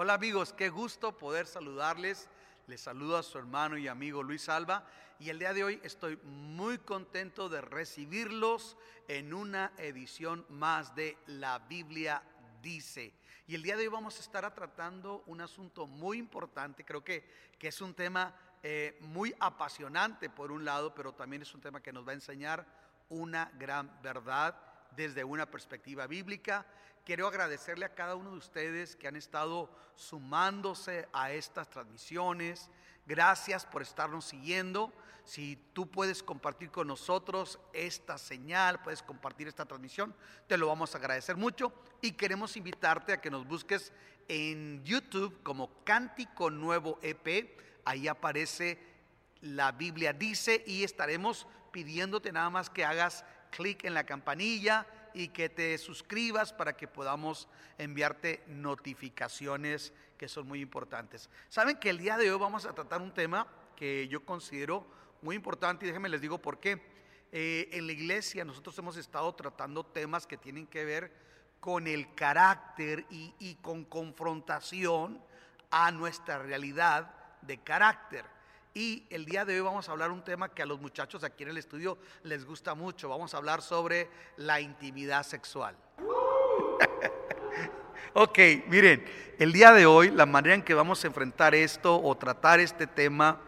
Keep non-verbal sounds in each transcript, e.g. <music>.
Hola amigos, qué gusto poder saludarles. Les saludo a su hermano y amigo Luis Alba y el día de hoy estoy muy contento de recibirlos en una edición más de La Biblia dice. Y el día de hoy vamos a estar tratando un asunto muy importante, creo que, que es un tema eh, muy apasionante por un lado, pero también es un tema que nos va a enseñar una gran verdad desde una perspectiva bíblica. Quiero agradecerle a cada uno de ustedes que han estado sumándose a estas transmisiones. Gracias por estarnos siguiendo. Si tú puedes compartir con nosotros esta señal, puedes compartir esta transmisión, te lo vamos a agradecer mucho. Y queremos invitarte a que nos busques en YouTube como Cántico Nuevo EP. Ahí aparece la Biblia dice y estaremos pidiéndote nada más que hagas clic en la campanilla y que te suscribas para que podamos enviarte notificaciones que son muy importantes. Saben que el día de hoy vamos a tratar un tema que yo considero muy importante y déjenme les digo por qué. Eh, en la iglesia nosotros hemos estado tratando temas que tienen que ver con el carácter y con confrontación a nuestra realidad de carácter. Y el día de hoy vamos a hablar un tema que a los muchachos aquí en el estudio les gusta mucho. Vamos a hablar sobre la intimidad sexual. <laughs> ok, miren, el día de hoy la manera en que vamos a enfrentar esto o tratar este tema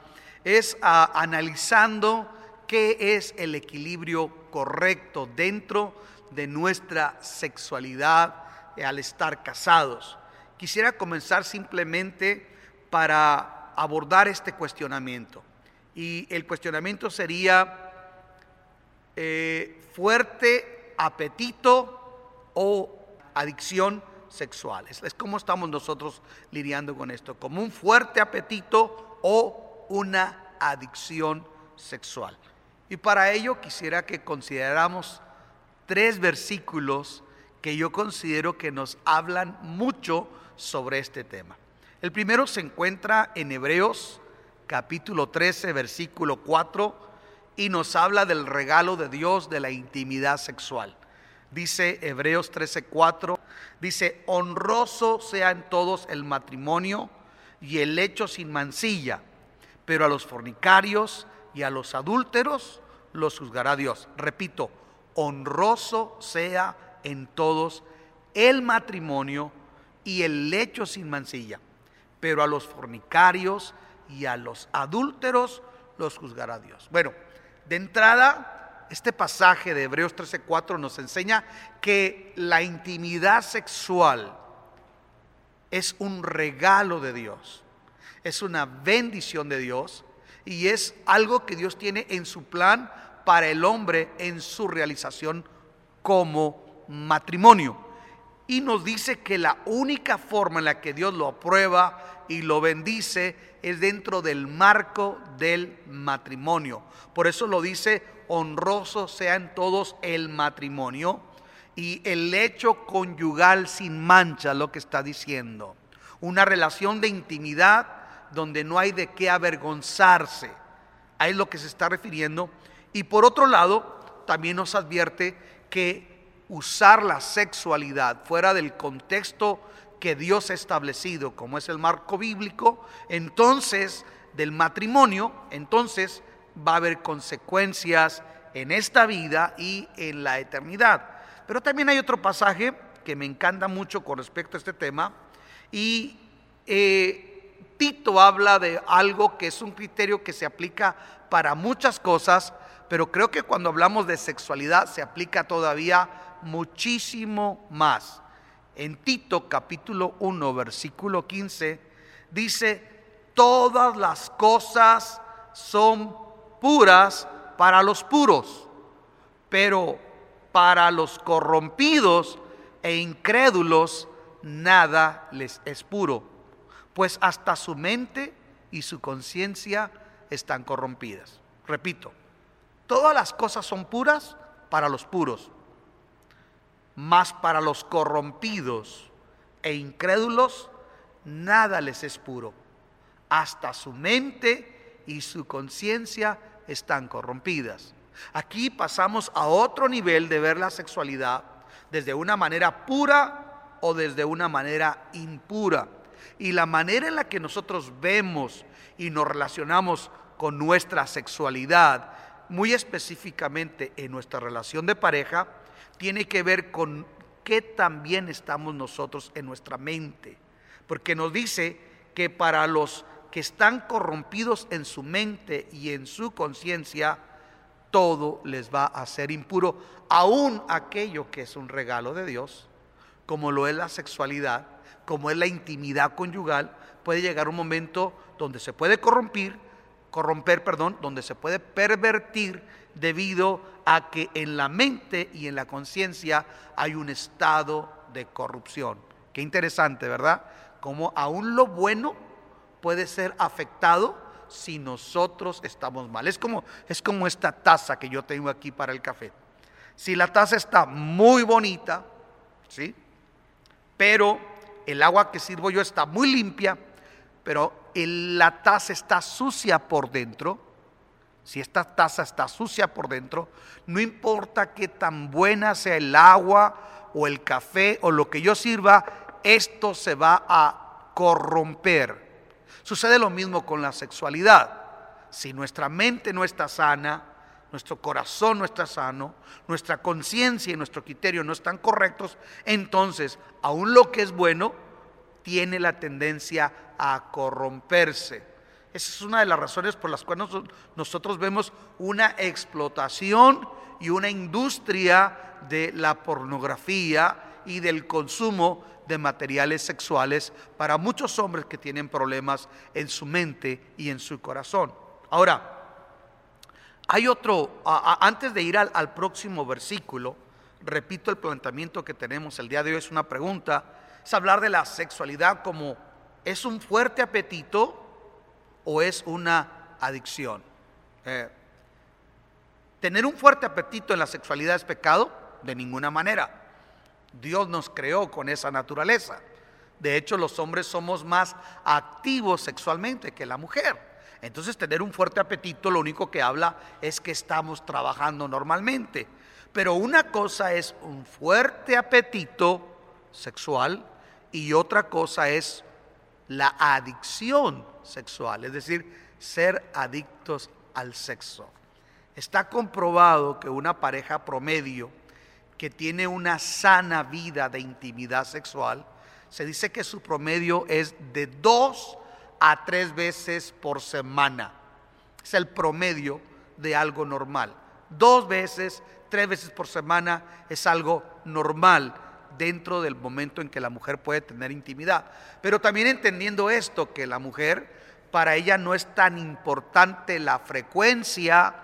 es analizando qué es el equilibrio correcto dentro de nuestra sexualidad al estar casados. Quisiera comenzar simplemente para abordar este cuestionamiento. Y el cuestionamiento sería eh, fuerte apetito o adicción sexual. Es, como estamos nosotros lidiando con esto, como un fuerte apetito o una adicción sexual. Y para ello quisiera que consideramos tres versículos que yo considero que nos hablan mucho sobre este tema. El primero se encuentra en Hebreos capítulo 13, versículo 4, y nos habla del regalo de Dios de la intimidad sexual. Dice Hebreos 13, 4, dice, honroso sea en todos el matrimonio y el hecho sin mancilla, pero a los fornicarios y a los adúlteros los juzgará Dios. Repito, honroso sea en todos el matrimonio y el lecho sin mancilla pero a los fornicarios y a los adúlteros los juzgará Dios. Bueno, de entrada, este pasaje de Hebreos 13:4 nos enseña que la intimidad sexual es un regalo de Dios, es una bendición de Dios y es algo que Dios tiene en su plan para el hombre en su realización como matrimonio y nos dice que la única forma en la que Dios lo aprueba y lo bendice es dentro del marco del matrimonio. Por eso lo dice, honroso sea en todos el matrimonio y el hecho conyugal sin mancha, lo que está diciendo. Una relación de intimidad donde no hay de qué avergonzarse. Ahí es lo que se está refiriendo. Y por otro lado, también nos advierte que usar la sexualidad fuera del contexto que Dios ha establecido, como es el marco bíblico, entonces del matrimonio, entonces va a haber consecuencias en esta vida y en la eternidad. Pero también hay otro pasaje que me encanta mucho con respecto a este tema y eh, Tito habla de algo que es un criterio que se aplica para muchas cosas, pero creo que cuando hablamos de sexualidad se aplica todavía muchísimo más. En Tito capítulo 1, versículo 15, dice, todas las cosas son puras para los puros, pero para los corrompidos e incrédulos nada les es puro, pues hasta su mente y su conciencia están corrompidas. Repito, todas las cosas son puras para los puros, mas para los corrompidos e incrédulos nada les es puro. Hasta su mente y su conciencia están corrompidas. Aquí pasamos a otro nivel de ver la sexualidad desde una manera pura o desde una manera impura. y la manera en la que nosotros vemos y nos relacionamos con nuestra sexualidad, muy específicamente en nuestra relación de pareja, tiene que ver con qué también estamos nosotros en nuestra mente. Porque nos dice que para los que están corrompidos en su mente y en su conciencia, todo les va a ser impuro, aún aquello que es un regalo de Dios, como lo es la sexualidad, como es la intimidad conyugal, puede llegar un momento donde se puede corromper, corromper, perdón, donde se puede pervertir debido a que en la mente y en la conciencia hay un estado de corrupción. Qué interesante, ¿verdad? Como aún lo bueno puede ser afectado si nosotros estamos mal. Es como, es como esta taza que yo tengo aquí para el café. Si la taza está muy bonita, ¿sí? Pero el agua que sirvo yo está muy limpia, pero la taza está sucia por dentro, si esta taza está sucia por dentro, no importa qué tan buena sea el agua o el café o lo que yo sirva, esto se va a corromper. Sucede lo mismo con la sexualidad. Si nuestra mente no está sana, nuestro corazón no está sano, nuestra conciencia y nuestro criterio no están correctos, entonces aún lo que es bueno tiene la tendencia a corromperse. Esa es una de las razones por las cuales nosotros vemos una explotación y una industria de la pornografía y del consumo de materiales sexuales para muchos hombres que tienen problemas en su mente y en su corazón. Ahora, hay otro, antes de ir al, próximo versículo, repito el planteamiento que tenemos el día de hoy, es una pregunta, es hablar de la sexualidad como es un fuerte apetito o es una adicción. Eh, ¿Tener un fuerte apetito en la sexualidad es pecado? De ninguna manera. Dios nos creó con esa naturaleza. De hecho, los hombres somos más activos sexualmente que la mujer. Entonces, tener un fuerte apetito lo único que habla es que estamos trabajando normalmente. Pero una cosa es un fuerte apetito sexual y otra cosa es la adicción sexual, es decir, ser adictos al sexo. Está comprobado que una pareja promedio que tiene una sana vida de intimidad sexual, se dice que su promedio es de dos a tres veces por semana. Es el promedio de algo normal. Dos veces, tres veces por semana es algo normal dentro del momento en que la mujer puede tener intimidad. Pero también entendiendo esto, que la mujer, para ella no es tan importante la frecuencia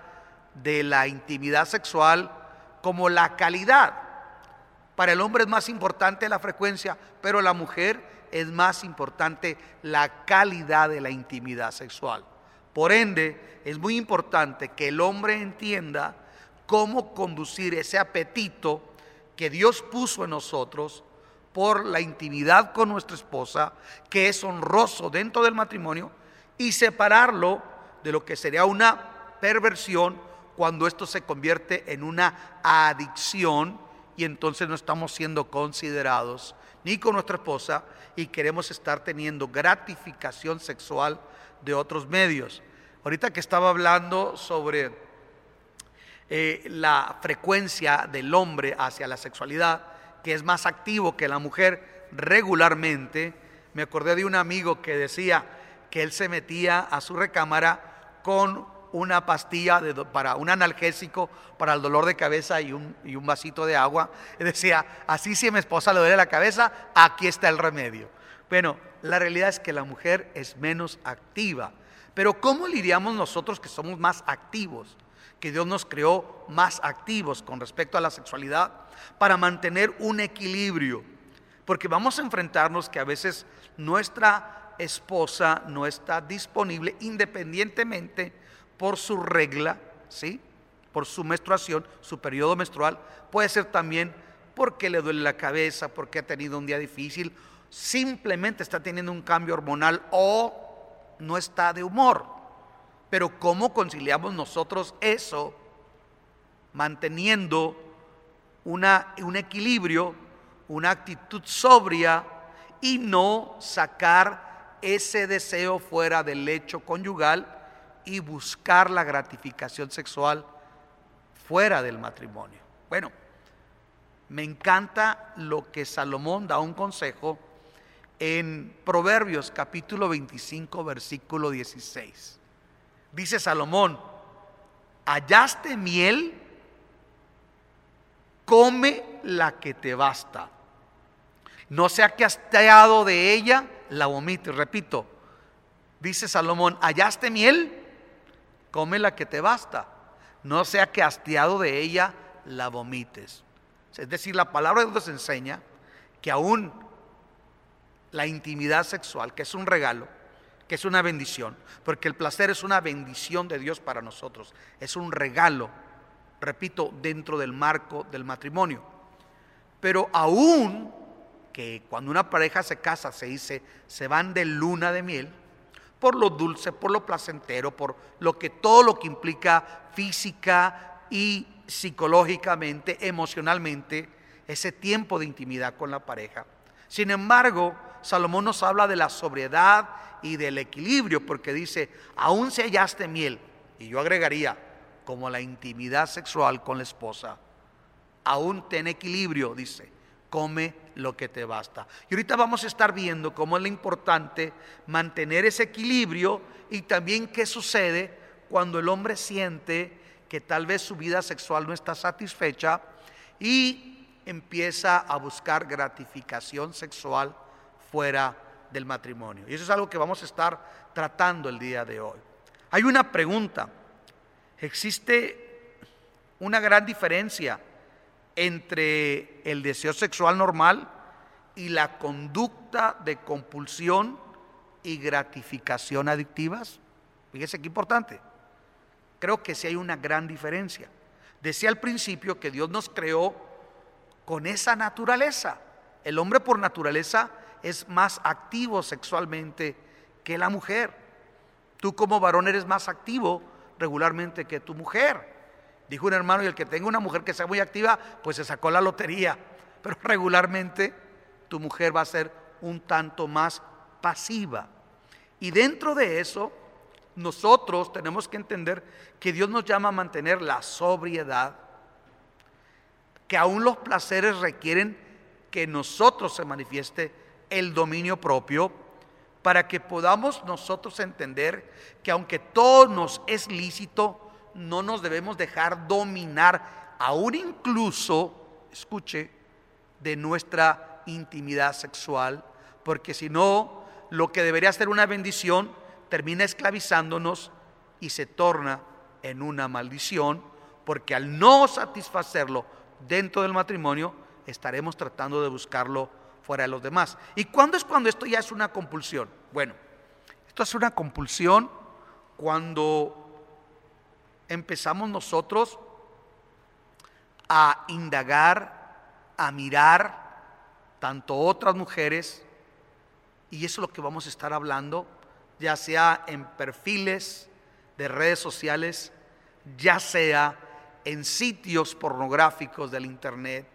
de la intimidad sexual, como la calidad. Para el hombre es más importante la frecuencia, pero la mujer es más importante la calidad de la intimidad sexual. Por ende, es muy importante que el hombre entienda cómo conducir ese apetito que Dios puso en nosotros por la intimidad con nuestra esposa, que es honroso dentro del matrimonio, y separarlo de lo que sería una perversión cuando esto se convierte en una adicción y entonces no estamos siendo considerados ni con nuestra esposa y queremos estar teniendo gratificación sexual de otros medios. Ahorita que estaba hablando sobre eh, la frecuencia del hombre hacia la sexualidad, que es más activo que la mujer regularmente, me acordé de un amigo que decía que él se metía a su recámara con una pastilla para un analgésico para el dolor de cabeza y un, y un vasito de agua. Y decía, así si a mi esposa le duele la cabeza, aquí está el remedio. Bueno, la realidad es que la mujer es menos activa. Pero ¿cómo lidiamos nosotros que somos más activos? Que Dios nos creó más activos con respecto a la sexualidad para mantener un equilibrio. Porque vamos a enfrentarnos que a veces nuestra esposa no está disponible independientemente por su regla, ¿sí? Por su menstruación, su periodo menstrual, puede ser también porque le duele la cabeza, porque ha tenido un día difícil, simplemente está teniendo un cambio hormonal o no está de humor. Pero ¿cómo conciliamos nosotros eso manteniendo una, un equilibrio, una actitud sobria y no sacar ese deseo fuera del lecho conyugal y buscar la gratificación sexual fuera del matrimonio. Bueno, me encanta lo que Salomón da un consejo en Proverbios capítulo 25 versículo 16. Dice Salomón, hallaste miel, come la que te basta. No sea que hasteado de ella, la vomite. Repito, dice Salomón, hallaste miel, come la que te basta. No sea que hastiado de ella, la vomites. Es decir, la palabra de Dios enseña que aún la intimidad sexual, que es un regalo, que es una bendición, porque el placer es una bendición de Dios para nosotros, es un regalo, repito, dentro del marco del matrimonio. Pero aún que cuando una pareja se casa, se dice, se van de luna de miel, por lo dulce, por lo placentero, por lo que todo lo que implica física y psicológicamente, emocionalmente, ese tiempo de intimidad con la pareja. Sin embargo, Salomón nos habla de la sobriedad y del equilibrio, porque dice, aún si hallaste miel, y yo agregaría, como la intimidad sexual con la esposa, aún ten equilibrio, dice, come lo que te basta. Y ahorita vamos a estar viendo cómo es lo importante mantener ese equilibrio y también qué sucede cuando el hombre siente que tal vez su vida sexual no está satisfecha y empieza a buscar gratificación sexual fuera del matrimonio. Y eso es algo que vamos a estar tratando el día de hoy. Hay una pregunta. ¿Existe una gran diferencia entre el deseo sexual normal y la conducta de compulsión y gratificación adictivas? Fíjese qué importante. Creo que sí hay una gran diferencia. Decía al principio que Dios nos creó con esa naturaleza. El hombre por naturaleza es más activo sexualmente que la mujer. Tú como varón eres más activo regularmente que tu mujer. Dijo un hermano, y el que tenga una mujer que sea muy activa, pues se sacó la lotería. Pero regularmente tu mujer va a ser un tanto más pasiva. Y dentro de eso, nosotros tenemos que entender que Dios nos llama a mantener la sobriedad, que aún los placeres requieren que nosotros se manifieste el dominio propio, para que podamos nosotros entender que aunque todo nos es lícito, no nos debemos dejar dominar, aún incluso, escuche, de nuestra intimidad sexual, porque si no, lo que debería ser una bendición termina esclavizándonos y se torna en una maldición, porque al no satisfacerlo dentro del matrimonio, estaremos tratando de buscarlo fuera de los demás. ¿Y cuándo es cuando esto ya es una compulsión? Bueno, esto es una compulsión cuando empezamos nosotros a indagar, a mirar tanto otras mujeres, y eso es lo que vamos a estar hablando, ya sea en perfiles de redes sociales, ya sea en sitios pornográficos del Internet,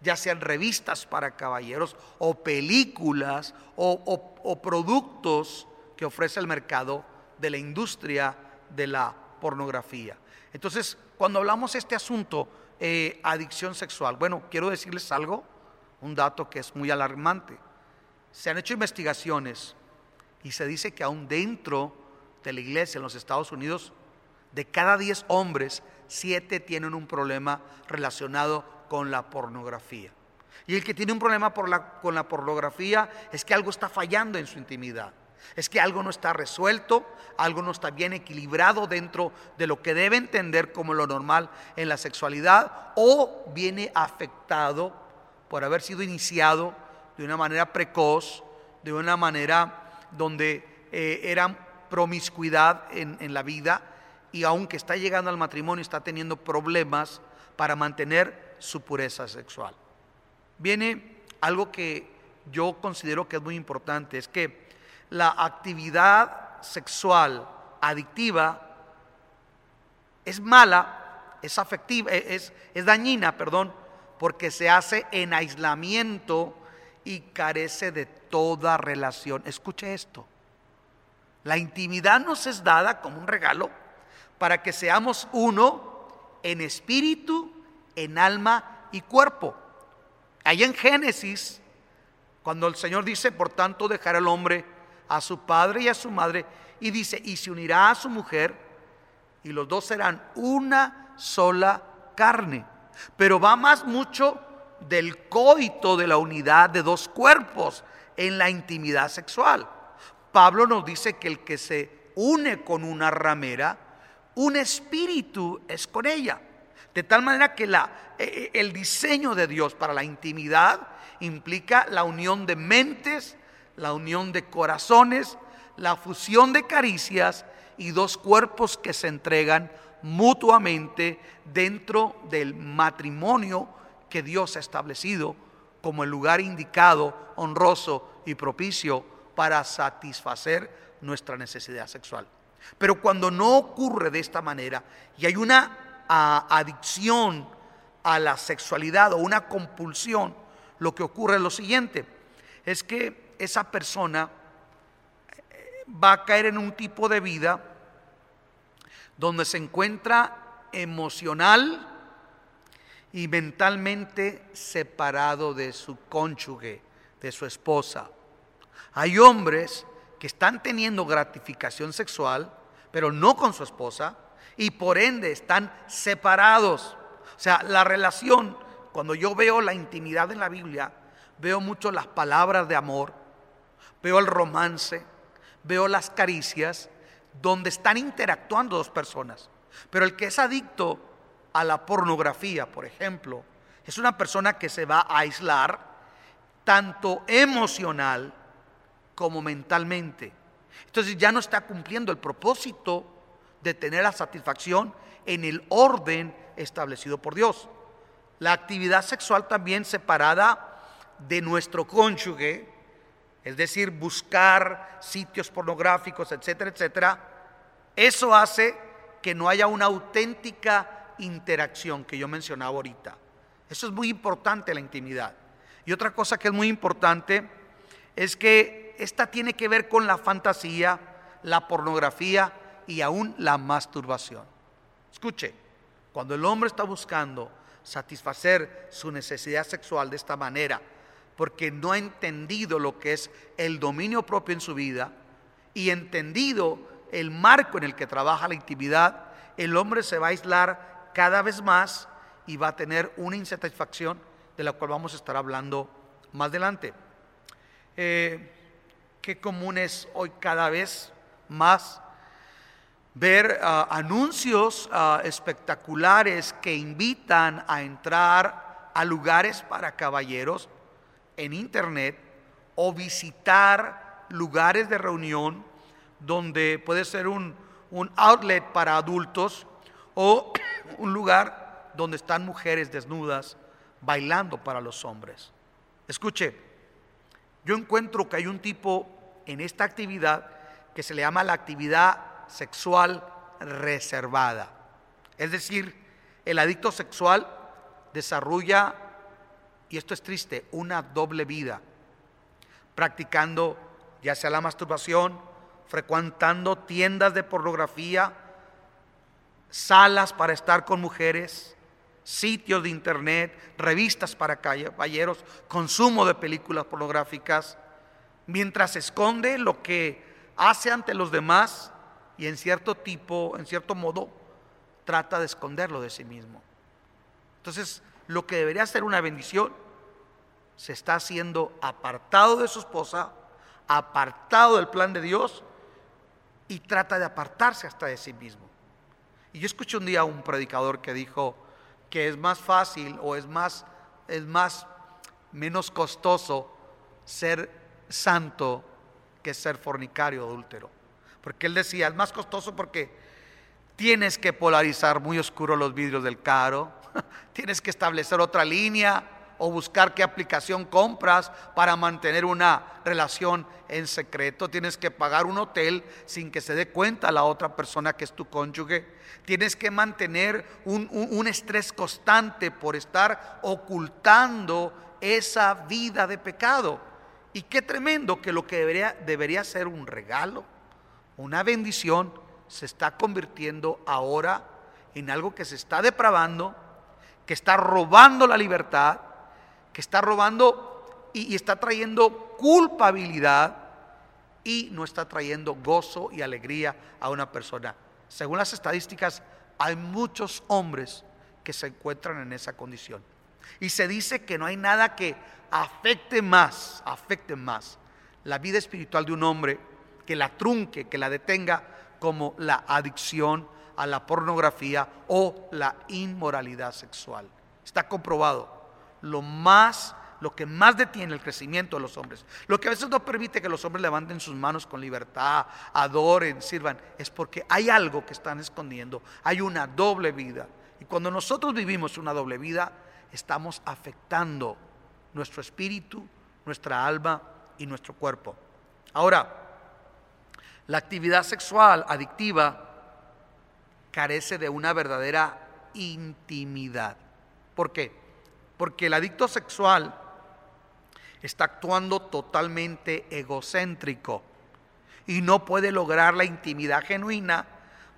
ya sean revistas para caballeros o películas o, productos que ofrece el mercado de la industria de la pornografía. Entonces, cuando hablamos de este asunto, eh, adicción sexual, bueno, quiero decirles algo, un dato que es muy alarmante. Se han hecho investigaciones y se dice que aún dentro de la iglesia en los Estados Unidos, de cada 10 hombres, 7 tienen un problema relacionado con la pornografía. Y el que tiene un problema con la pornografía es que algo está fallando en su intimidad. Es que algo no está resuelto, algo no está bien equilibrado dentro de lo que debe entender como lo normal en la sexualidad o viene afectado por haber sido iniciado de una manera precoz, de una manera donde eh, era promiscuidad en, en la vida y aunque está llegando al matrimonio está teniendo problemas para mantener su pureza sexual. Viene algo que yo considero que es muy importante, es que la actividad sexual adictiva es mala, es afectiva, es, es dañina, perdón, porque se hace en aislamiento y carece de toda relación. Escuche esto. La intimidad nos es dada como un regalo para que seamos uno en espíritu, en alma y cuerpo. Ahí en Génesis, cuando el Señor dice, por tanto, dejará el hombre a su padre y a su madre, y dice, y se unirá a su mujer, y los dos serán una sola carne. Pero va más mucho del coito de la unidad de dos cuerpos en la intimidad sexual. Pablo nos dice que el que se une con una ramera, un espíritu es con ella. De tal manera que la, e, e, el diseño de Dios para la intimidad implica la unión de mentes, la unión de corazones, la fusión de caricias y dos cuerpos que se entregan mutuamente dentro del matrimonio que Dios ha establecido como el lugar indicado, honroso y propicio para satisfacer nuestra necesidad sexual. Pero cuando no ocurre de esta manera y hay una adicción a la sexualidad o una compulsión, lo que ocurre es lo siguiente, es que esa persona eh, va a caer en un tipo de vida donde se encuentra emocional y mentalmente separado de su cónyuge, de su esposa. Hay hombres que están teniendo gratificación sexual, pero no con su esposa, y por ende están separados. O sea, la relación, cuando yo veo la intimidad en la Biblia, veo mucho las palabras de amor, veo el romance, veo las caricias, donde están interactuando dos personas. Pero el que es adicto a la pornografía, por ejemplo, es una persona que se va a aislar tanto emocional como mentalmente. Entonces ya no está cumpliendo el propósito de tener la satisfacción en el orden establecido por Dios. La actividad sexual también separada de nuestro cónyuge, es decir, buscar sitios pornográficos, etcétera, etcétera, eso hace que no haya una auténtica interacción que yo mencionaba ahorita. Eso es muy importante la intimidad. Y otra cosa que es muy importante es que esta tiene que ver con la fantasía, la pornografía y aún la masturbación. Escuche, cuando el hombre está buscando satisfacer su necesidad sexual de esta manera, porque no ha entendido lo que es el dominio propio en su vida y entendido el marco en el que trabaja la intimidad, el hombre se va a aislar cada vez más y va a tener una insatisfacción de la cual vamos a estar hablando más adelante. Eh, qué común es hoy cada vez más ver ah, anuncios ah, espectaculares que invitan a entrar a lugares para caballeros en internet o visitar lugares de reunión donde puede ser un, un outlet para adultos o <coughs> un lugar donde están mujeres desnudas bailando para los hombres. Escuche, yo encuentro que hay un tipo en esta actividad que se le llama la actividad sexual reservada. Es decir, el adicto sexual desarrolla y esto es triste, una doble vida, practicando ya sea la masturbación, frecuentando tiendas de pornografía, salas para estar con mujeres, sitios de internet, revistas para caballeros, consumo de películas pornográficas, mientras esconde lo que hace ante los demás y en cierto tipo, en cierto modo, trata de esconderlo de sí mismo. Entonces, lo que debería ser una bendición se está haciendo apartado de su esposa, apartado del plan de Dios y trata de apartarse hasta de sí mismo. Y yo escuché un día a un predicador que dijo que es más fácil o es más, es más, menos costoso ser santo que ser fornicario o adúltero. Porque él decía, es más costoso porque tienes que polarizar muy oscuro los vidrios del carro, <laughs> tienes que establecer otra línea o buscar qué aplicación compras para mantener una relación en secreto. Tienes que pagar un hotel sin que se dé cuenta la otra persona que es tu cónyuge. Tienes que mantener un, estrés constante por estar ocultando esa vida de pecado. Y qué tremendo que lo que debería, debería ser un regalo, una bendición, se está convirtiendo ahora en algo que se está depravando, que está robando la libertad, que está robando y, está trayendo culpabilidad y no está trayendo gozo y alegría a una persona. Según las estadísticas, hay muchos hombres que se encuentran en esa condición. Y se dice que no hay nada que afecte más, afecte más la vida espiritual de un hombre, que la trunque, que la detenga, como la adicción a la pornografía o la inmoralidad sexual. Está comprobado. Lo más lo que más detiene el crecimiento de los hombres, lo que a veces no permite que los hombres levanten sus manos con libertad, adoren, sirvan, es porque hay algo que están escondiendo, hay una doble vida. Y cuando nosotros vivimos una doble vida, estamos afectando nuestro espíritu, nuestra alma y nuestro cuerpo. Ahora, la actividad sexual adictiva carece de una verdadera intimidad. ¿Por qué? Porque el adicto sexual está actuando totalmente egocéntrico y no puede lograr la intimidad genuina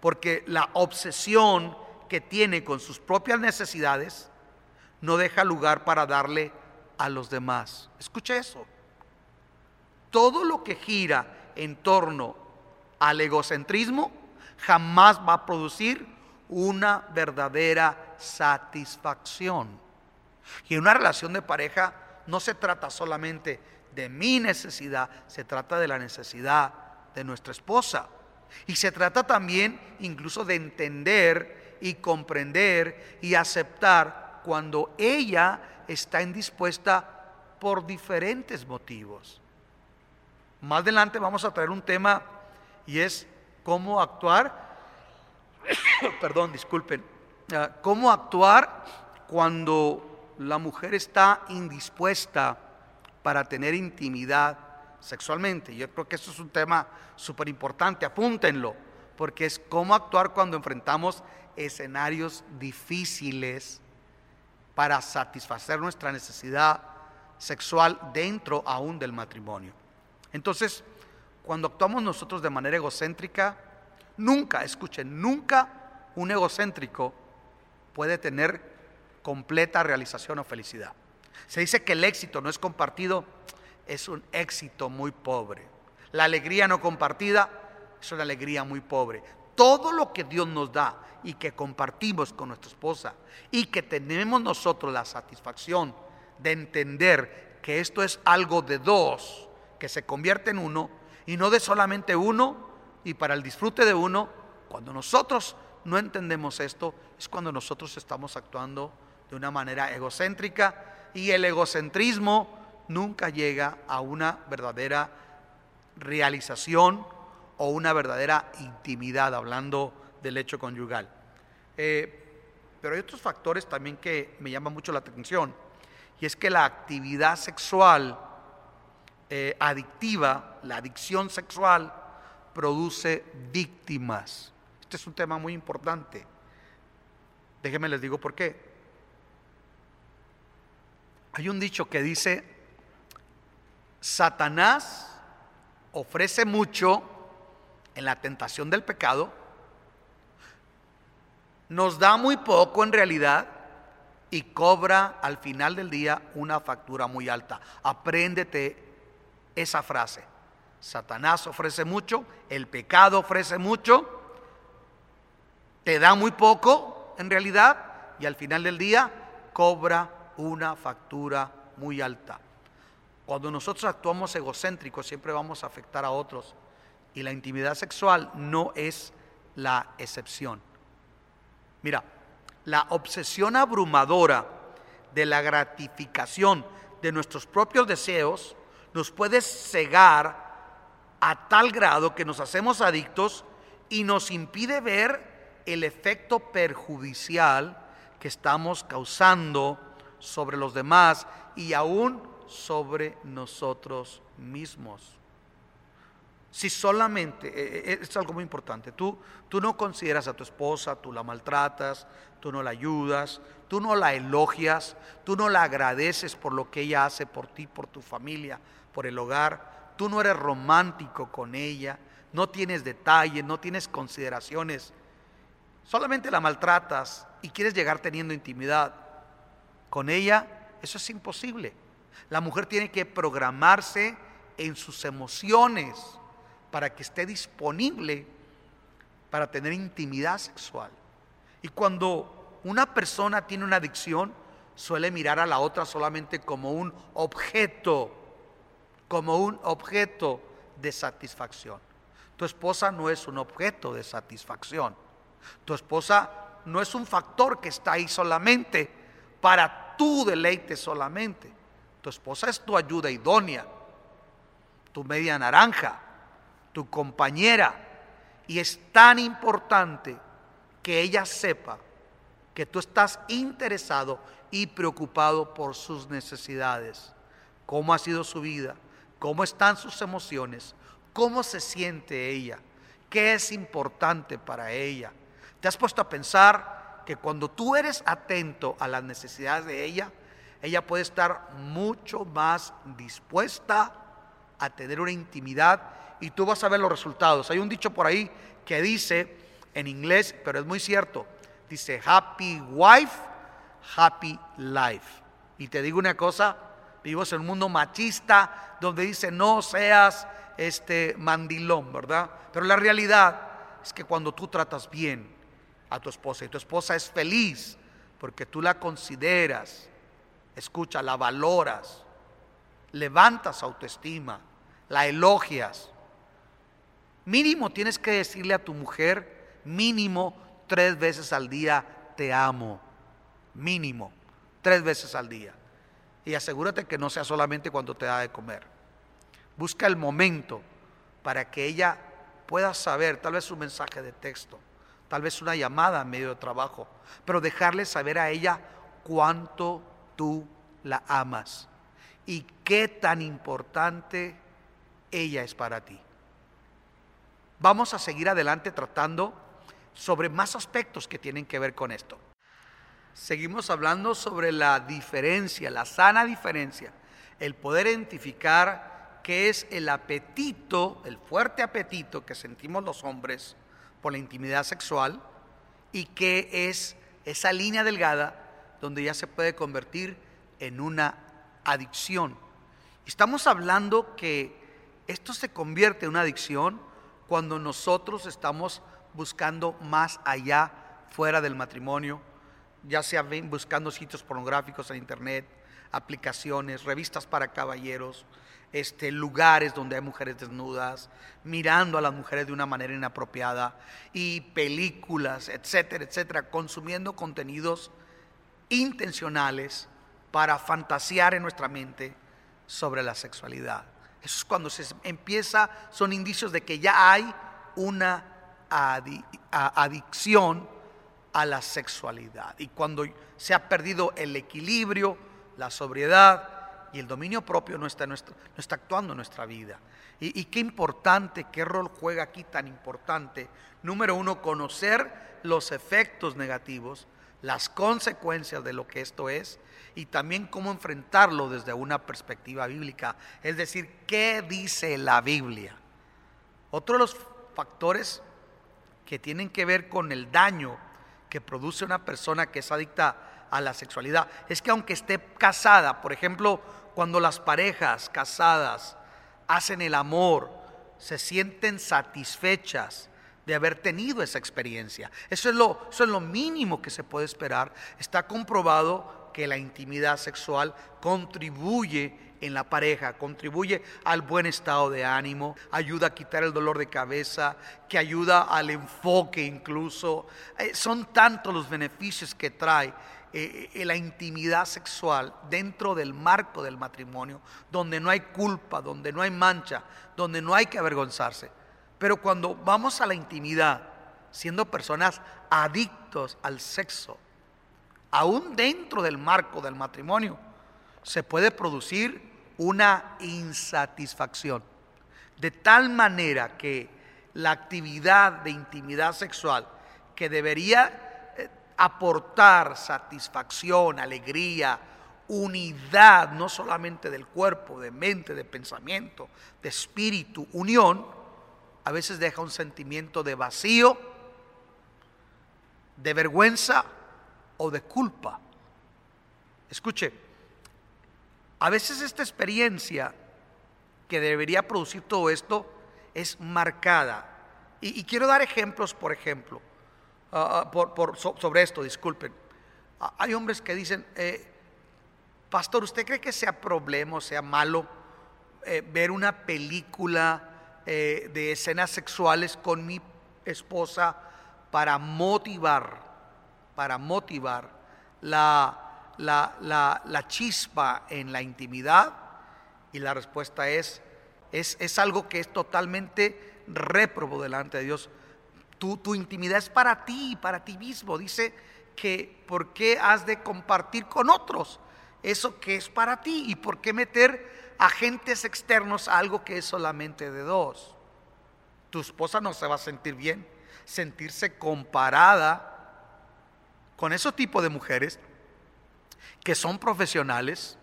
porque la obsesión que tiene con sus propias necesidades no deja lugar para darle a los demás. Escuche eso. Todo lo que gira en torno al egocentrismo jamás va a producir una verdadera satisfacción. Y en una relación de pareja no se trata solamente de mi necesidad, se trata de la necesidad de nuestra esposa. Y se trata también incluso de entender y comprender y aceptar cuando ella está indispuesta por diferentes motivos. Más adelante vamos a traer un tema y es cómo actuar, <coughs> perdón, disculpen, ah, cómo actuar cuando la mujer está indispuesta para tener intimidad sexualmente. Yo creo que eso es un tema súper importante, apúntenlo, porque es cómo actuar cuando enfrentamos escenarios difíciles para satisfacer nuestra necesidad sexual dentro aún del matrimonio. Entonces, cuando actuamos nosotros de manera egocéntrica, nunca, escuchen, nunca un egocéntrico puede tener completa realización o felicidad. Se dice que el éxito no es compartido, es un éxito muy pobre. La alegría no compartida es una alegría muy pobre. Todo lo que Dios nos da y que compartimos con nuestra esposa y que tenemos nosotros la satisfacción de entender que esto es algo de dos, que se convierte en uno, y no de solamente uno y para el disfrute de uno. Cuando nosotros no entendemos esto, es cuando nosotros estamos actuando de una manera egocéntrica y el egocentrismo nunca llega a una verdadera realización o una verdadera intimidad, hablando del hecho conyugal. Eh, pero hay otros factores también que me llaman mucho la atención, y es que la actividad sexual eh, adictiva, la adicción sexual, produce víctimas. Este es un tema muy importante. Déjenme les digo por qué. Hay un dicho que dice, Satanás ofrece mucho en la tentación del pecado, nos da muy poco en realidad y cobra al final del día una factura muy alta. Apréndete esa frase. Satanás ofrece mucho, el pecado ofrece mucho, te da muy poco en realidad y al final del día cobra una factura muy alta. Cuando nosotros actuamos egocéntricos siempre vamos a afectar a otros y la intimidad sexual no es la excepción. Mira, la obsesión abrumadora de la gratificación de nuestros propios deseos nos puede cegar a tal grado que nos hacemos adictos y nos impide ver el efecto perjudicial que estamos causando sobre los demás y aún sobre nosotros mismos. Si solamente, eh, eh, es algo muy importante, tú, tú no consideras a tu esposa, tú la maltratas, tú no la ayudas, tú no la elogias, tú no la agradeces por lo que ella hace por ti, por tu familia, por el hogar, tú no eres romántico con ella, no tienes detalles, no tienes consideraciones, solamente la maltratas y quieres llegar teniendo intimidad con ella, eso es imposible. La mujer tiene que programarse en sus emociones para que esté disponible para tener intimidad sexual. Y cuando una persona tiene una adicción, suele mirar a la otra solamente como un objeto, como un objeto de satisfacción. Tu esposa no es un objeto de satisfacción. Tu esposa no es un factor que está ahí solamente para tu deleite solamente. Tu esposa es tu ayuda idónea, tu media naranja, tu compañera. Y es tan importante que ella sepa que tú estás interesado y preocupado por sus necesidades, cómo ha sido su vida, cómo están sus emociones, cómo se siente ella, qué es importante para ella. ¿Te has puesto a pensar que cuando tú eres atento a las necesidades de ella, ella puede estar mucho más dispuesta a tener una intimidad y tú vas a ver los resultados. Hay un dicho por ahí que dice en inglés, pero es muy cierto, dice happy wife, happy life. Y te digo una cosa, vivimos en un mundo machista donde dice no seas este mandilón, ¿verdad? Pero la realidad es que cuando tú tratas bien a tu esposa y tu esposa es feliz porque tú la consideras, escucha, la valoras, levantas autoestima, la elogias. Mínimo tienes que decirle a tu mujer, mínimo tres veces al día, te amo. Mínimo, tres veces al día. Y asegúrate que no sea solamente cuando te da de comer. Busca el momento para que ella pueda saber, tal vez un mensaje de texto, tal vez una llamada en medio de trabajo, pero dejarle saber a ella cuánto tú la amas y qué tan importante ella es para ti. Vamos a seguir adelante tratando sobre más aspectos que tienen que ver con esto. Seguimos hablando sobre la diferencia, la sana diferencia, el poder identificar qué es el apetito, el fuerte apetito que sentimos los hombres por la intimidad sexual y qué es esa línea delgada donde ya se puede convertir en una adicción. Estamos hablando que esto se convierte en una adicción cuando nosotros estamos buscando más allá, fuera del matrimonio, ya sea buscando sitios pornográficos en internet, aplicaciones, revistas para caballeros, este, lugares donde hay mujeres desnudas, mirando a las mujeres de una manera inapropiada y películas, etcétera, etcétera, consumiendo contenidos intencionales para fantasear en nuestra mente sobre la sexualidad. Eso es cuando se empieza, son indicios de que ya hay una adicción a la sexualidad. Y cuando se ha perdido el equilibrio, la sobriedad y el dominio propio no está, no está, actuando en nuestra vida. Y, y, qué importante, qué rol juega aquí tan importante. Número uno, conocer los efectos negativos las consecuencias de lo que esto es y también cómo enfrentarlo desde una perspectiva bíblica, es decir, qué dice la Biblia. Otro de los factores que tienen que ver con el daño que produce una persona que es adicta a la sexualidad es que aunque esté casada, por ejemplo, cuando las parejas casadas hacen el amor, se sienten satisfechas, de haber tenido esa experiencia. Eso es, lo, eso es lo mínimo que se puede esperar. Está comprobado que la intimidad sexual contribuye en la pareja, contribuye al buen estado de ánimo, ayuda a quitar el dolor de cabeza, que ayuda al enfoque incluso. Eh, son tantos los beneficios que trae eh, eh, la intimidad sexual dentro del marco del matrimonio, donde no hay culpa, donde no hay mancha, donde no hay que avergonzarse. Pero cuando vamos a la intimidad, siendo personas adictos al sexo, aún dentro del marco del matrimonio, se puede producir una insatisfacción. De tal manera que la actividad de intimidad sexual que debería eh, aportar satisfacción, alegría, unidad, no solamente del cuerpo, de mente, de pensamiento, de espíritu, unión, a veces deja un sentimiento de vacío, de vergüenza o de culpa. Escuche, a veces esta experiencia que debería producir todo esto es marcada. Y, quiero dar ejemplos, por ejemplo, ah, ah, sobre esto, disculpen. Ah, hay hombres que dicen, eh, pastor, ¿usted cree que sea problema o sea malo eh, ver una película eh, de escenas sexuales con mi esposa para motivar, para motivar la la, chispa en la intimidad? Y la respuesta es, es, es algo que es totalmente réprobo delante de Dios. Tu, tu intimidad es para ti, para ti mismo. Dice que ¿por qué has de compartir con otros eso que es para ti? ¿Y por qué meter agentes externos a algo que es solamente de dos? Tu esposa no se va a sentir bien, sentirse comparada con ese tipo de mujeres que son profesionales,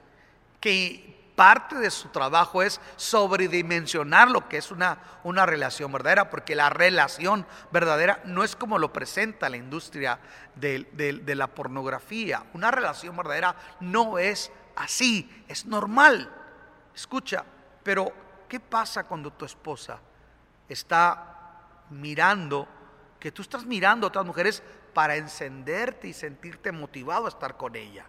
que parte de su trabajo es sobredimensionar lo que es una, una relación verdadera, porque la relación verdadera no es como lo presenta la industria de, de la pornografía. Una relación verdadera no es así, es normal. Escucha, pero ¿qué pasa cuando tu esposa está mirando, que tú estás mirando a otras mujeres para encenderte y sentirte motivado a estar con ella?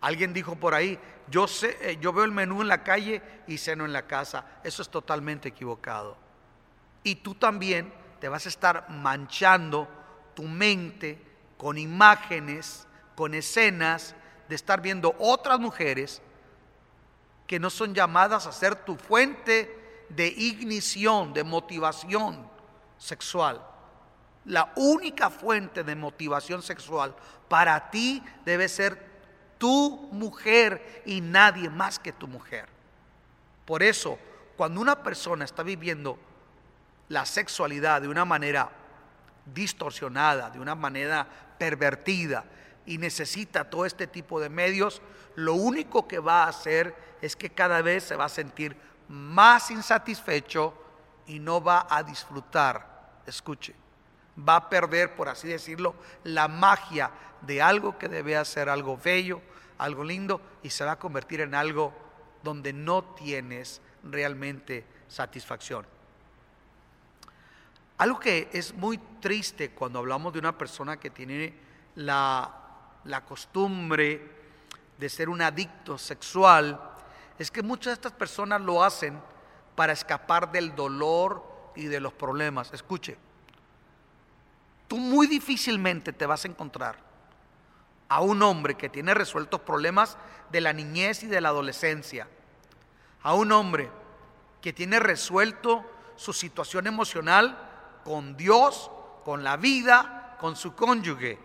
Alguien dijo por ahí, yo, sé, eh, yo veo el menú en la calle y ceno en la casa. Eso es totalmente equivocado. Y tú también te vas a estar manchando tu mente con imágenes, con escenas de estar viendo otras mujeres que no son llamadas a ser tu fuente de ignición, de motivación sexual. La única fuente de motivación sexual para ti debe ser tu mujer y nadie más que tu mujer. Por eso, cuando una persona está viviendo la sexualidad de una manera distorsionada, de una manera pervertida y necesita todo este tipo de medios, lo único que va a hacer es que cada vez se va a sentir más insatisfecho y no va a disfrutar. Escuche, va a perder, por así decirlo, la magia de algo que debe ser algo bello, algo lindo, y se va a convertir en algo donde no tienes realmente satisfacción. Algo que es muy triste cuando hablamos de una persona que tiene la, la costumbre de ser un adicto sexual, es que muchas de estas personas lo hacen para escapar del dolor y de los problemas. Escuche, tú muy difícilmente te vas a encontrar a un hombre que tiene resueltos problemas de la niñez y de la adolescencia, a un hombre que tiene resuelto su situación emocional con Dios, con la vida, con su cónyuge.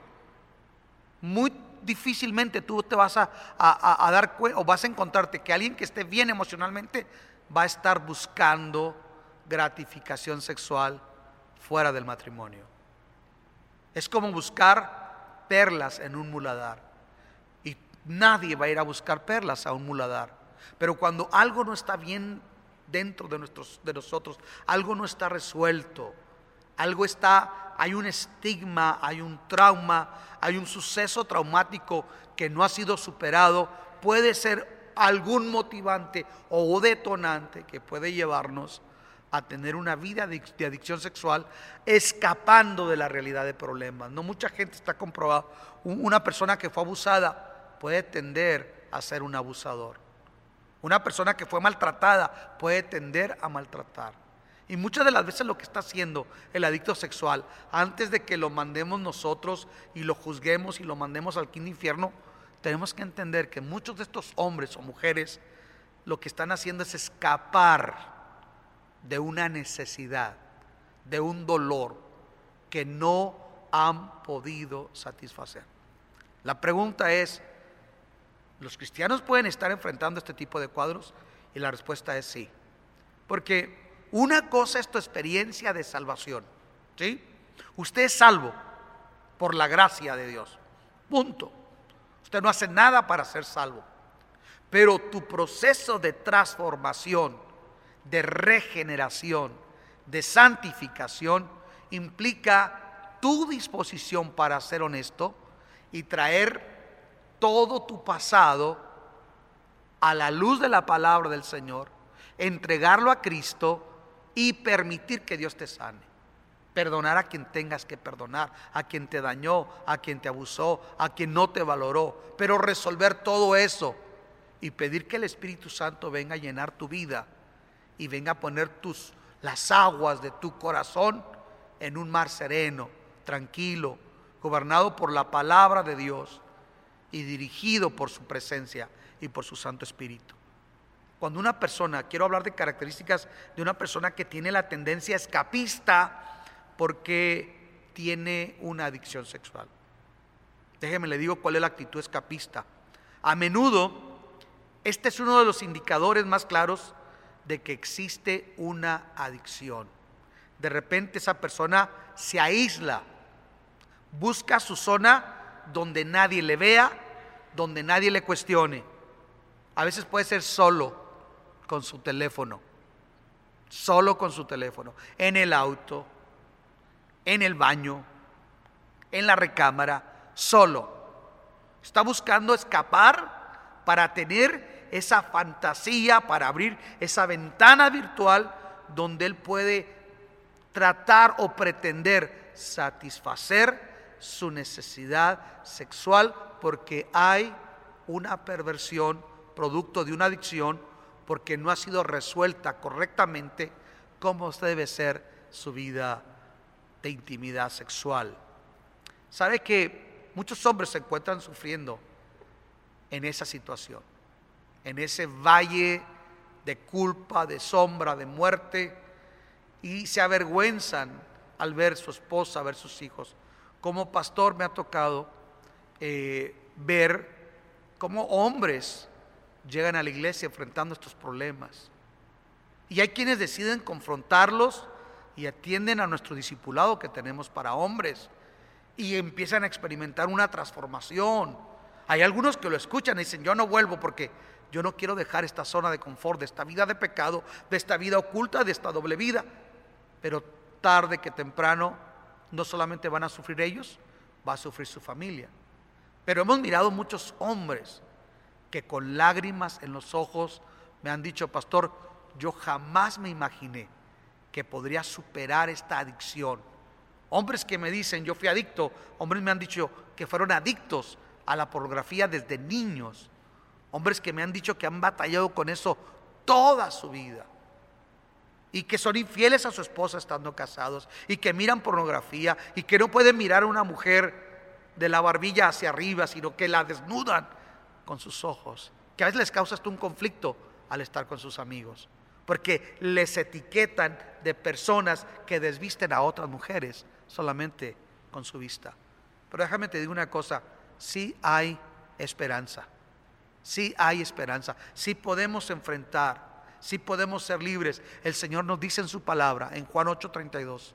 Muy difícilmente tú te vas a, dar cuenta o vas a encontrarte que alguien que esté bien emocionalmente va a estar buscando gratificación sexual fuera del matrimonio. Es como buscar perlas en un muladar. Y nadie va a ir a buscar perlas a un muladar. Pero cuando algo no está bien dentro de, nuestros, de nosotros, algo no está resuelto, algo está, hay un estigma, hay un trauma, hay un suceso traumático que no ha sido superado, puede ser algún motivante o detonante que puede llevarnos a tener una vida de adicción sexual escapando de la realidad de problemas. No mucha gente está comprobado. Una persona que fue abusada puede tender a ser un abusador. Una persona que fue maltratada puede tender a maltratar. Y muchas de las veces lo que está haciendo el adicto sexual, antes de que lo mandemos nosotros y lo juzguemos y lo mandemos al quinto infierno, tenemos que entender que muchos de estos hombres o mujeres lo que están haciendo es escapar de una necesidad, de un dolor que no han podido satisfacer. La pregunta es, ¿los cristianos pueden estar enfrentando este tipo de cuadros? Y la respuesta es sí. Porque una cosa es tu experiencia de salvación. ¿Sí? Usted es salvo por la gracia de Dios. Punto. Usted no hace nada para ser salvo. Pero tu proceso de transformación, de regeneración, de santificación, implica tu disposición para ser honesto y traer todo tu pasado a la luz de la palabra del Señor, entregarlo a Cristo y permitir que Dios te sane. Perdonar a quien tengas que perdonar, a quien te dañó, a quien te abusó, a quien no te valoró, pero resolver todo eso y pedir que el Espíritu Santo venga a llenar tu vida y venga a poner tus las aguas de tu corazón en un mar sereno, tranquilo, gobernado por la palabra de Dios y dirigido por su presencia y por su Santo Espíritu. Cuando una persona, quiero hablar de características de una persona que tiene la tendencia escapista porque tiene una adicción sexual. Déjeme le digo cuál es la actitud escapista. A menudo, este es uno de los indicadores más claros de que existe una adicción. De repente esa persona se aísla, busca su zona donde nadie le vea, donde nadie le cuestione. A veces puede ser solo con su teléfono, solo con su teléfono, en el auto, en el baño, en la recámara, solo. Está buscando escapar para tener esa fantasía, para abrir esa ventana virtual donde él puede tratar o pretender satisfacer su necesidad sexual porque hay una perversión producto de una adicción porque no ha sido resuelta correctamente cómo debe ser su vida de intimidad sexual. ¿Sabe que muchos hombres se encuentran sufriendo en esa situación? En ese valle de culpa, de sombra, de muerte, y se avergüenzan al ver su esposa, ver sus hijos. Como pastor me ha tocado eh, ver cómo hombres llegan a la iglesia enfrentando estos problemas. Y hay quienes deciden confrontarlos y atienden a nuestro discipulado que tenemos para hombres y empiezan a experimentar una transformación. Hay algunos que lo escuchan y dicen, yo no vuelvo porque yo no quiero dejar esta zona de confort, de esta vida de pecado, de esta vida oculta, de esta doble vida. Pero tarde que temprano no solamente van a sufrir ellos, va a sufrir su familia. Pero hemos mirado muchos hombres que con lágrimas en los ojos me han dicho, pastor, yo jamás me imaginé que podría superar esta adicción. Hombres que me dicen, yo fui adicto, hombres me han dicho que fueron adictos a la pornografía desde niños. Hombres que me han dicho que han batallado con eso toda su vida. Y que son infieles a su esposa estando casados. Y que miran pornografía. Y que no pueden mirar a una mujer de la barbilla hacia arriba, sino que la desnudan con sus ojos, que a veces les causa un conflicto al estar con sus amigos, porque les etiquetan de personas que desvisten a otras mujeres solamente con su vista. Pero déjame te digo una cosa, sí hay esperanza, sí hay esperanza, sí podemos enfrentar, sí podemos ser libres. El Señor nos dice en su palabra, en Juan 8:32,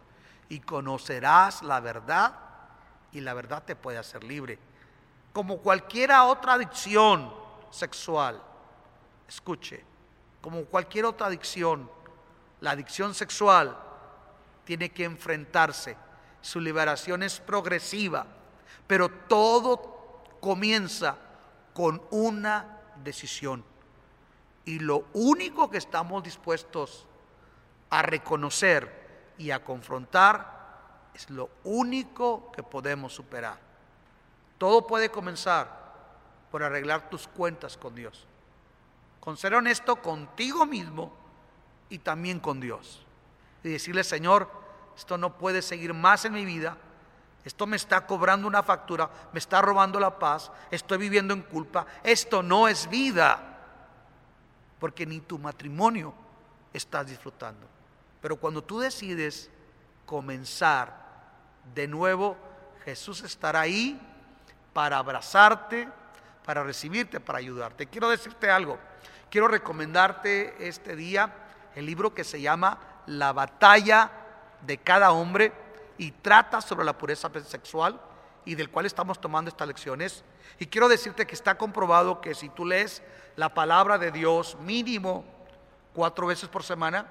y conocerás la verdad y la verdad te puede hacer libre como cualquier otra adicción sexual, escuche, como cualquier otra adicción, la adicción sexual tiene que enfrentarse. Su liberación es progresiva, pero todo comienza con una decisión. Y lo único que estamos dispuestos a reconocer y a confrontar es lo único que podemos superar. Todo puede comenzar por arreglar tus cuentas con Dios. Con ser honesto contigo mismo y también con Dios. Y decirle, Señor, esto no puede seguir más en mi vida. Esto me está cobrando una factura, me está robando la paz, estoy viviendo en culpa. Esto no es vida, porque ni tu matrimonio estás disfrutando. Pero cuando tú decides comenzar de nuevo, Jesús estará ahí para abrazarte, para recibirte, para ayudarte. Quiero decirte algo, quiero recomendarte este día el libro que se llama la batalla de cada hombre y trata sobre la pureza sexual y del cual estamos tomando estas lecciones. Y quiero decirte que está comprobado que si tú lees la palabra de Dios mínimo cuatro veces por semana,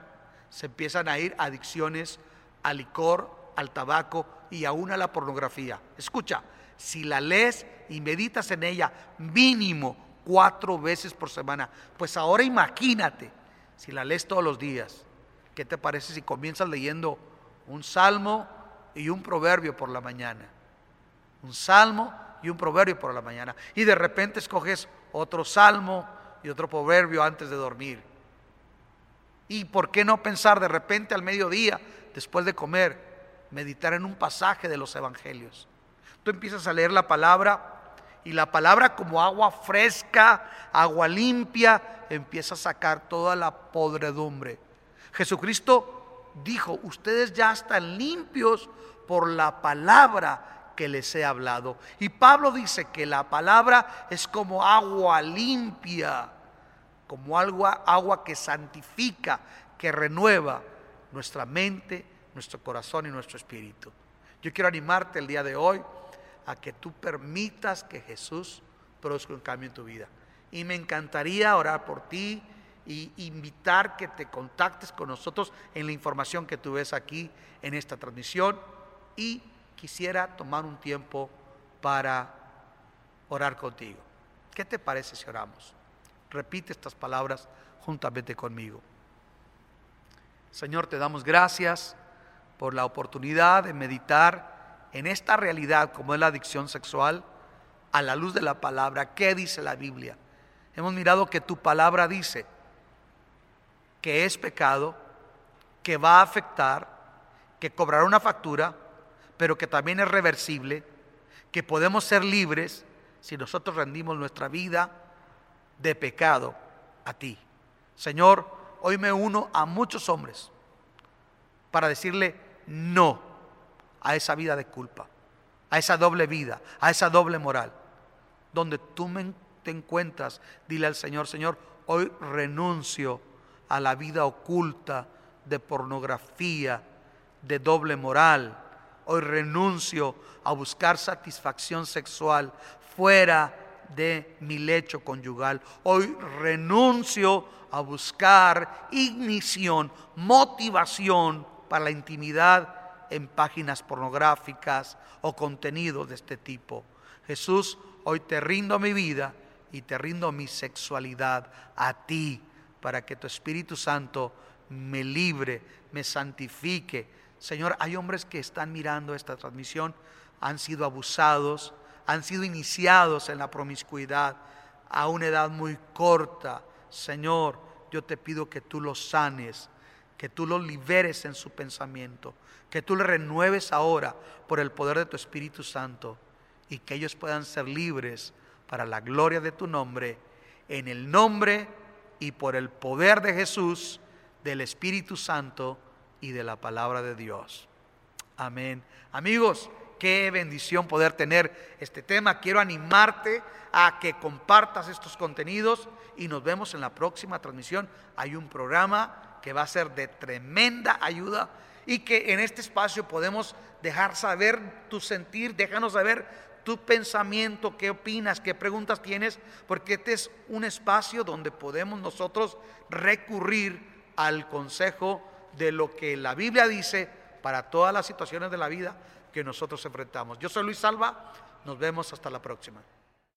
se empiezan a ir adicciones al licor, al tabaco y aún a la pornografía. Escucha, si la lees y meditas en ella mínimo cuatro veces por semana, pues ahora imagínate si la lees todos los días. ¿Qué te parece si comienzas leyendo un salmo y un proverbio por la mañana? Un salmo y un proverbio por la mañana. Y de repente escoges otro salmo y otro proverbio antes de dormir. ¿Y por qué no pensar de repente al mediodía, después de comer, meditar en un pasaje de los evangelios? Tú empiezas a leer la palabra y la palabra como agua fresca, agua limpia, empieza a sacar toda la podredumbre. Jesucristo dijo, ustedes ya están limpios por la palabra que les he hablado. Y Pablo dice que la palabra es como agua limpia, como agua, agua que santifica, que renueva nuestra mente, nuestro corazón y nuestro espíritu. Yo quiero animarte el día de hoy a que tú permitas que Jesús produzca un cambio en tu vida. Y me encantaría orar por ti y invitar que te contactes con nosotros en la información que tú ves aquí en esta transmisión. Y quisiera tomar un tiempo para orar contigo. ¿Qué te parece si oramos? Repite estas palabras juntamente conmigo. Señor, te damos gracias por la oportunidad de meditar en esta realidad como es la adicción sexual, a la luz de la palabra, ¿qué dice la Biblia? Hemos mirado que tu palabra dice que es pecado, que va a afectar, que cobrará una factura, pero que también es reversible, que podemos ser libres si nosotros rendimos nuestra vida de pecado a ti. Señor, hoy me uno a muchos hombres para decirle no a esa vida de culpa, a esa doble vida, a esa doble moral. Donde tú te encuentras, dile al Señor, Señor, hoy renuncio a la vida oculta de pornografía, de doble moral. Hoy renuncio a buscar satisfacción sexual fuera de mi lecho conyugal. Hoy renuncio a buscar ignición, motivación para la intimidad en páginas pornográficas o contenido de este tipo. Jesús, hoy te rindo mi vida y te rindo mi sexualidad a ti para que tu Espíritu Santo me libre, me santifique. Señor, hay hombres que están mirando esta transmisión, han sido abusados, han sido iniciados en la promiscuidad a una edad muy corta. Señor, yo te pido que tú los sanes, que tú los liberes en su pensamiento, que tú le renueves ahora por el poder de tu Espíritu Santo y que ellos puedan ser libres para la gloria de tu nombre, en el nombre y por el poder de Jesús, del Espíritu Santo y de la palabra de Dios. Amén. Amigos, qué bendición poder tener este tema. Quiero animarte a que compartas estos contenidos y nos vemos en la próxima transmisión. Hay un programa que va a ser de tremenda ayuda y que en este espacio podemos dejar saber tu sentir, déjanos saber tu pensamiento, qué opinas, qué preguntas tienes, porque este es un espacio donde podemos nosotros recurrir al consejo de lo que la Biblia dice para todas las situaciones de la vida que nosotros enfrentamos. Yo soy Luis Salva, nos vemos hasta la próxima.